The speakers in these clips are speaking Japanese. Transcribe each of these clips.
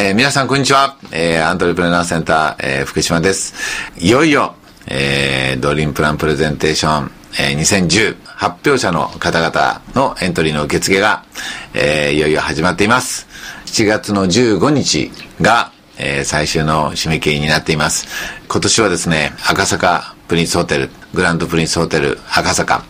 えー、皆さんこんにちは。えー、アントレプレナーセンター、えー、福島です。いよいよ、えー、ドリームプランプレゼンテーション、えー、2010発表者の方々のエントリーの受付が、えー、いよいよ始まっています。7月の15日が、えー、最終の締め切りになっています。今年はですね、赤坂プリンスホテル、グランドプリンスホテル赤坂、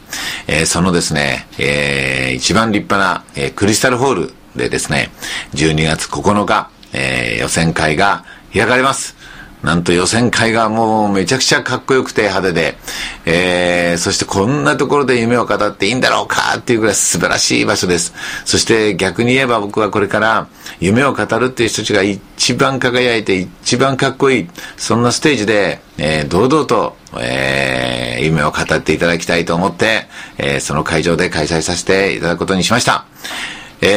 えー、そのですね、えー、一番立派な、えー、クリスタルホールでですね、12月9日、えー、予選会が開かれます。なんと予選会がもうめちゃくちゃかっこよくて派手で、えー、そしてこんなところで夢を語っていいんだろうかっていうぐらい素晴らしい場所です。そして逆に言えば僕はこれから夢を語るっていう人たちが一番輝いて一番かっこいい、そんなステージで、えー、堂々と、えー、夢を語っていただきたいと思って、えー、その会場で開催させていただくことにしました。えー、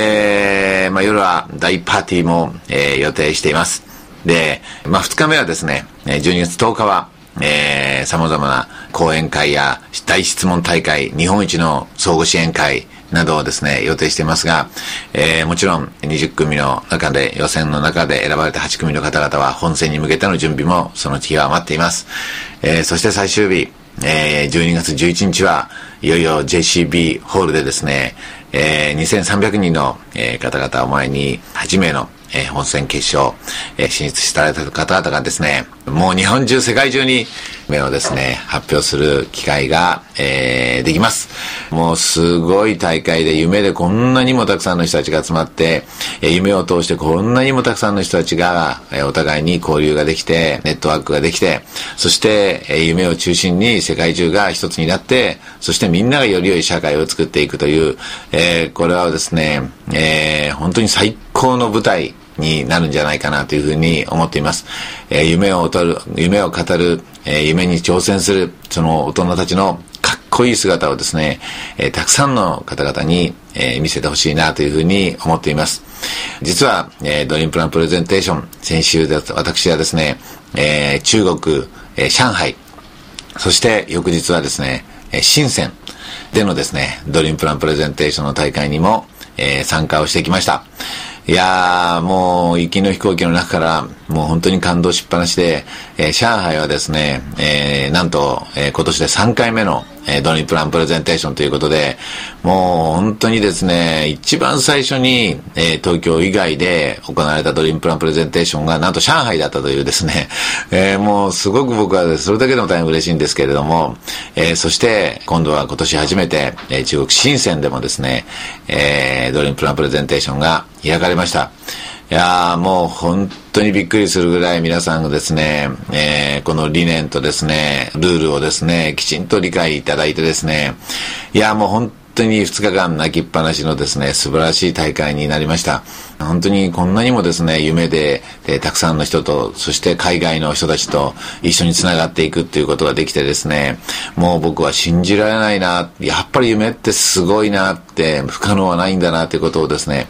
あ、夜は大パーティーも、えー、予定しています。で、まあ、2日目はですね、12月10日は、えー、様々な講演会や大質問大会、日本一の相互支援会などをですね、予定していますが、えー、もちろん20組の中で、予選の中で選ばれた8組の方々は本戦に向けての準備もその日は待っています。えー、そして最終日、えー、12月11日はいよいよ JCB ホールでですね、えー、2300人の、えー、方々を前に8名のえー、本戦決勝、えー、進出された方々がですね、もう日本中、世界中に目をですね、発表する機会が、えー、できます。もうすごい大会で夢でこんなにもたくさんの人たちが集まって、え、夢を通してこんなにもたくさんの人たちが、え、お互いに交流ができて、ネットワークができて、そして、え、夢を中心に世界中が一つになって、そしてみんながより良い社会を作っていくという、え、これはですね、え、本当に最高の舞台になるんじゃないかなというふうに思っています。えー、夢をる、夢を語る、えー、夢に挑戦する、その大人たちのかっこいい姿をですね、えー、たくさんの方々に、えー、見せてほしいなというふうに思っています。実は、えー、ドリームプランプレゼンテーション、先週で私はですね、えー、中国、えー、上海、そして翌日はですね、えー、深センでのですね、ドリームプランプレゼンテーションの大会にも、えー、参加をしてきました。いやー、もう、行きの飛行機の中から、もう本当に感動しっぱなしで、えー、上海はですね、えー、なんと、えー、今年で3回目の、えー、ドリームプランプレゼンテーションということで、もう本当にですね、一番最初に、えー、東京以外で行われたドリームプランプレゼンテーションが、なんと上海だったというですね、えー、もうすごく僕はそれだけでも大変嬉しいんですけれども、えー、そして今度は今年初めて、えー、中国深センでもですね、えー、ドリームプランプレゼンテーションが開かれました。いやもう本当にびっくりするぐらい皆さんがですね、えー、この理念とですね、ルールをですね、きちんと理解いただいてですね、いやもう本当に2日間泣きっぱなしのですね、素晴らしい大会になりました。本当にこんなにもですね、夢で、でたくさんの人と、そして海外の人たちと一緒につながっていくっていうことができてですね、もう僕は信じられないな、やっぱり夢ってすごいなって、不可能はないんだなということをですね、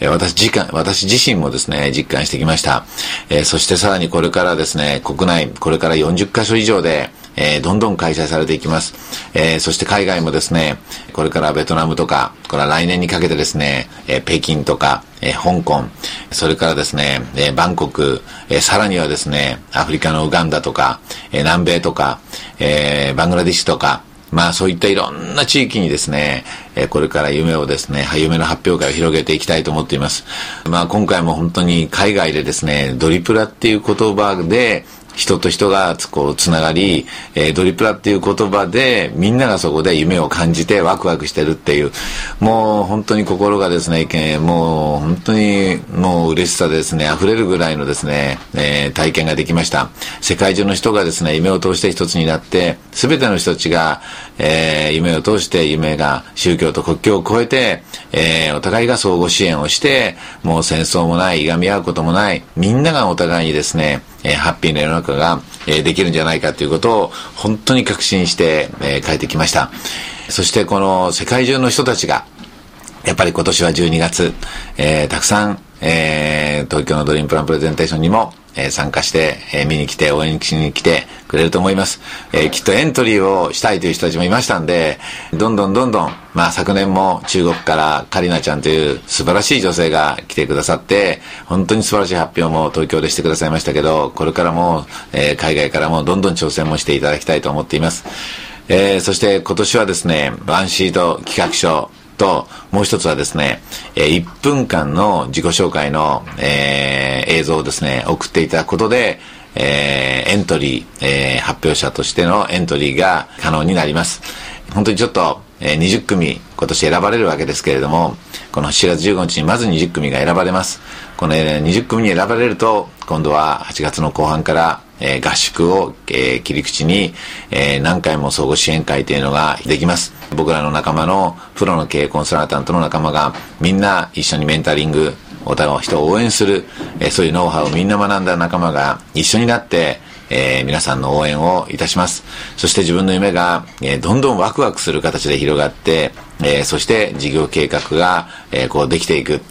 私自感、私自身もですね、実感してきました。えそしてさらにこれからですね、国内、これから40カ所以上で、えー、どんどん開催されていきます。えー、そして海外もですね、これからベトナムとか、これは来年にかけてですね、えー、北京とか、え香港、それからですね、えバンコク、えさらにはですね、アフリカのウガンダとか、え南米とか、えバングラディッシュとか、まあそういったいろんな地域にですね、えこれから夢をですね、夢の発表会を広げていきたいと思っています。まあ今回も本当に海外でですね、ドリプラっていう言葉で、人と人がこうつながり、えー、ドリプラっていう言葉でみんながそこで夢を感じてワクワクしてるっていうもう本当に心がですねもう本当にもう嬉しさですね溢れるぐらいのですね、えー、体験ができました。世界中の人がですね夢を通して一つになって全ての人たちが、えー、夢を通して夢が宗教と国境を越えて、えー、お互いが相互支援をしてもう戦争もないいがみ合うこともないみんながお互いにですねえー、ハッピーな世の中が、えー、できるんじゃないかということを本当に確信して、えー、帰ってきました。そしてこの世界中の人たちが、やっぱり今年は12月、えー、たくさん、えー、東京のドリームプランプレゼンテーションにも、えー、参加して、えー、見に来て、応援しに来てくれると思います。えー、きっとエントリーをしたいという人たちもいましたんで、どんどんどんどん、まあ昨年も中国からカリナちゃんという素晴らしい女性が来てくださって、本当に素晴らしい発表も東京でしてくださいましたけど、これからも、え、海外からもどんどん挑戦もしていただきたいと思っています。え、そして今年はですね、ワンシート企画書、と、もう一つはですね、えー、1分間の自己紹介の、えー、映像をですね、送っていただくことで、えー、エントリー、えー、発表者としてのエントリーが可能になります。本当にちょっと、えー、20組今年選ばれるわけですけれども、この7月15日にまず20組が選ばれます。この、え、20組に選ばれると、今度は8月の後半から、え、合宿を、え、切り口に、え、何回も相互支援会というのができます。僕らの仲間のプロの経営コンサルタントの仲間がみんな一緒にメンタリング、お互いの人を応援する、え、そういうノウハウをみんな学んだ仲間が一緒になって、えー、皆さんの応援をいたします。そして自分の夢が、えー、どんどんワクワクする形で広がって、えー、そして事業計画が、えー、こうできていく。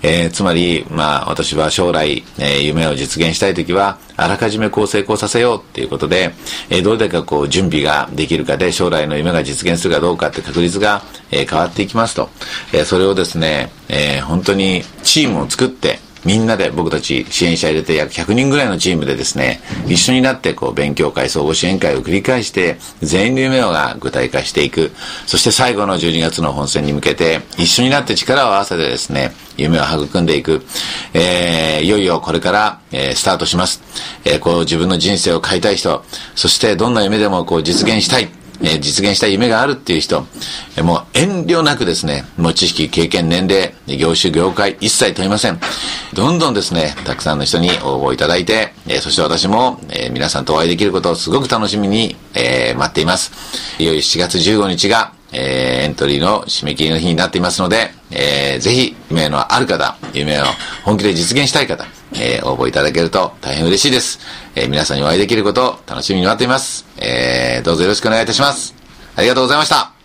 えー、つまり、まあ、私は将来、え、夢を実現したいときは、あらかじめこう成功させようっていうことで、え、どれだけこう準備ができるかで、将来の夢が実現するかどうかって確率が、え、変わっていきますと。え、それをですね、え、本当にチームを作って、みんなで僕たち支援者入れて約100人ぐらいのチームでですね、一緒になってこう勉強会、総合支援会を繰り返して、全員の夢をが具体化していく。そして最後の12月の本戦に向けて、一緒になって力を合わせてですね、夢を育んでいく。えー、いよいよこれから、えー、スタートします。えー、こう自分の人生を変えたい人、そしてどんな夢でもこう実現したい。え、実現した夢があるっていう人、え、もう遠慮なくですね、もう知識、経験、年齢、業種、業界、一切問いません。どんどんですね、たくさんの人に応募いただいて、え、そして私も、え、皆さんとお会いできることをすごく楽しみに、え、待っています。いよいよ7月15日が、えー、エントリーの締め切りの日になっていますので、えー、ぜひ、夢のある方、夢を本気で実現したい方、えー、応募いただけると大変嬉しいです。えー、皆さんにお会いできることを楽しみに待っています。えー、どうぞよろしくお願いいたします。ありがとうございました。